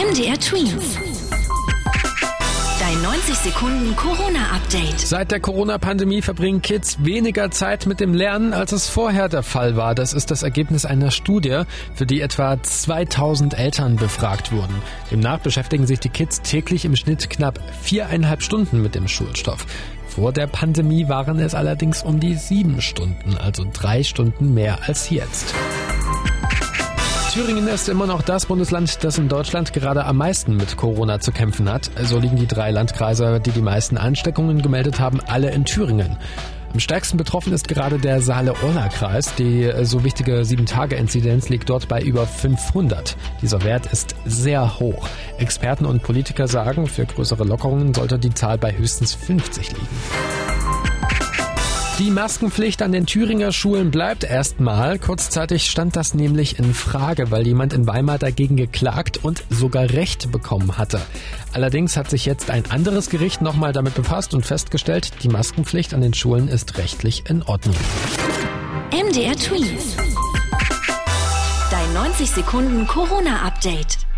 MDR Twins. Dein 90 Sekunden Corona-Update. Seit der Corona-Pandemie verbringen Kids weniger Zeit mit dem Lernen, als es vorher der Fall war. Das ist das Ergebnis einer Studie, für die etwa 2000 Eltern befragt wurden. Demnach beschäftigen sich die Kids täglich im Schnitt knapp viereinhalb Stunden mit dem Schulstoff. Vor der Pandemie waren es allerdings um die sieben Stunden, also drei Stunden mehr als jetzt. Thüringen ist immer noch das Bundesland, das in Deutschland gerade am meisten mit Corona zu kämpfen hat. So liegen die drei Landkreise, die die meisten Ansteckungen gemeldet haben, alle in Thüringen. Am stärksten betroffen ist gerade der Saale-Orla-Kreis. Die so wichtige 7-Tage-Inzidenz liegt dort bei über 500. Dieser Wert ist sehr hoch. Experten und Politiker sagen, für größere Lockerungen sollte die Zahl bei höchstens 50 liegen. Die Maskenpflicht an den Thüringer Schulen bleibt erstmal. Kurzzeitig stand das nämlich in Frage, weil jemand in Weimar dagegen geklagt und sogar Recht bekommen hatte. Allerdings hat sich jetzt ein anderes Gericht nochmal damit befasst und festgestellt, die Maskenpflicht an den Schulen ist rechtlich in Ordnung. MDR Twins. Dein 90 Sekunden Corona-Update.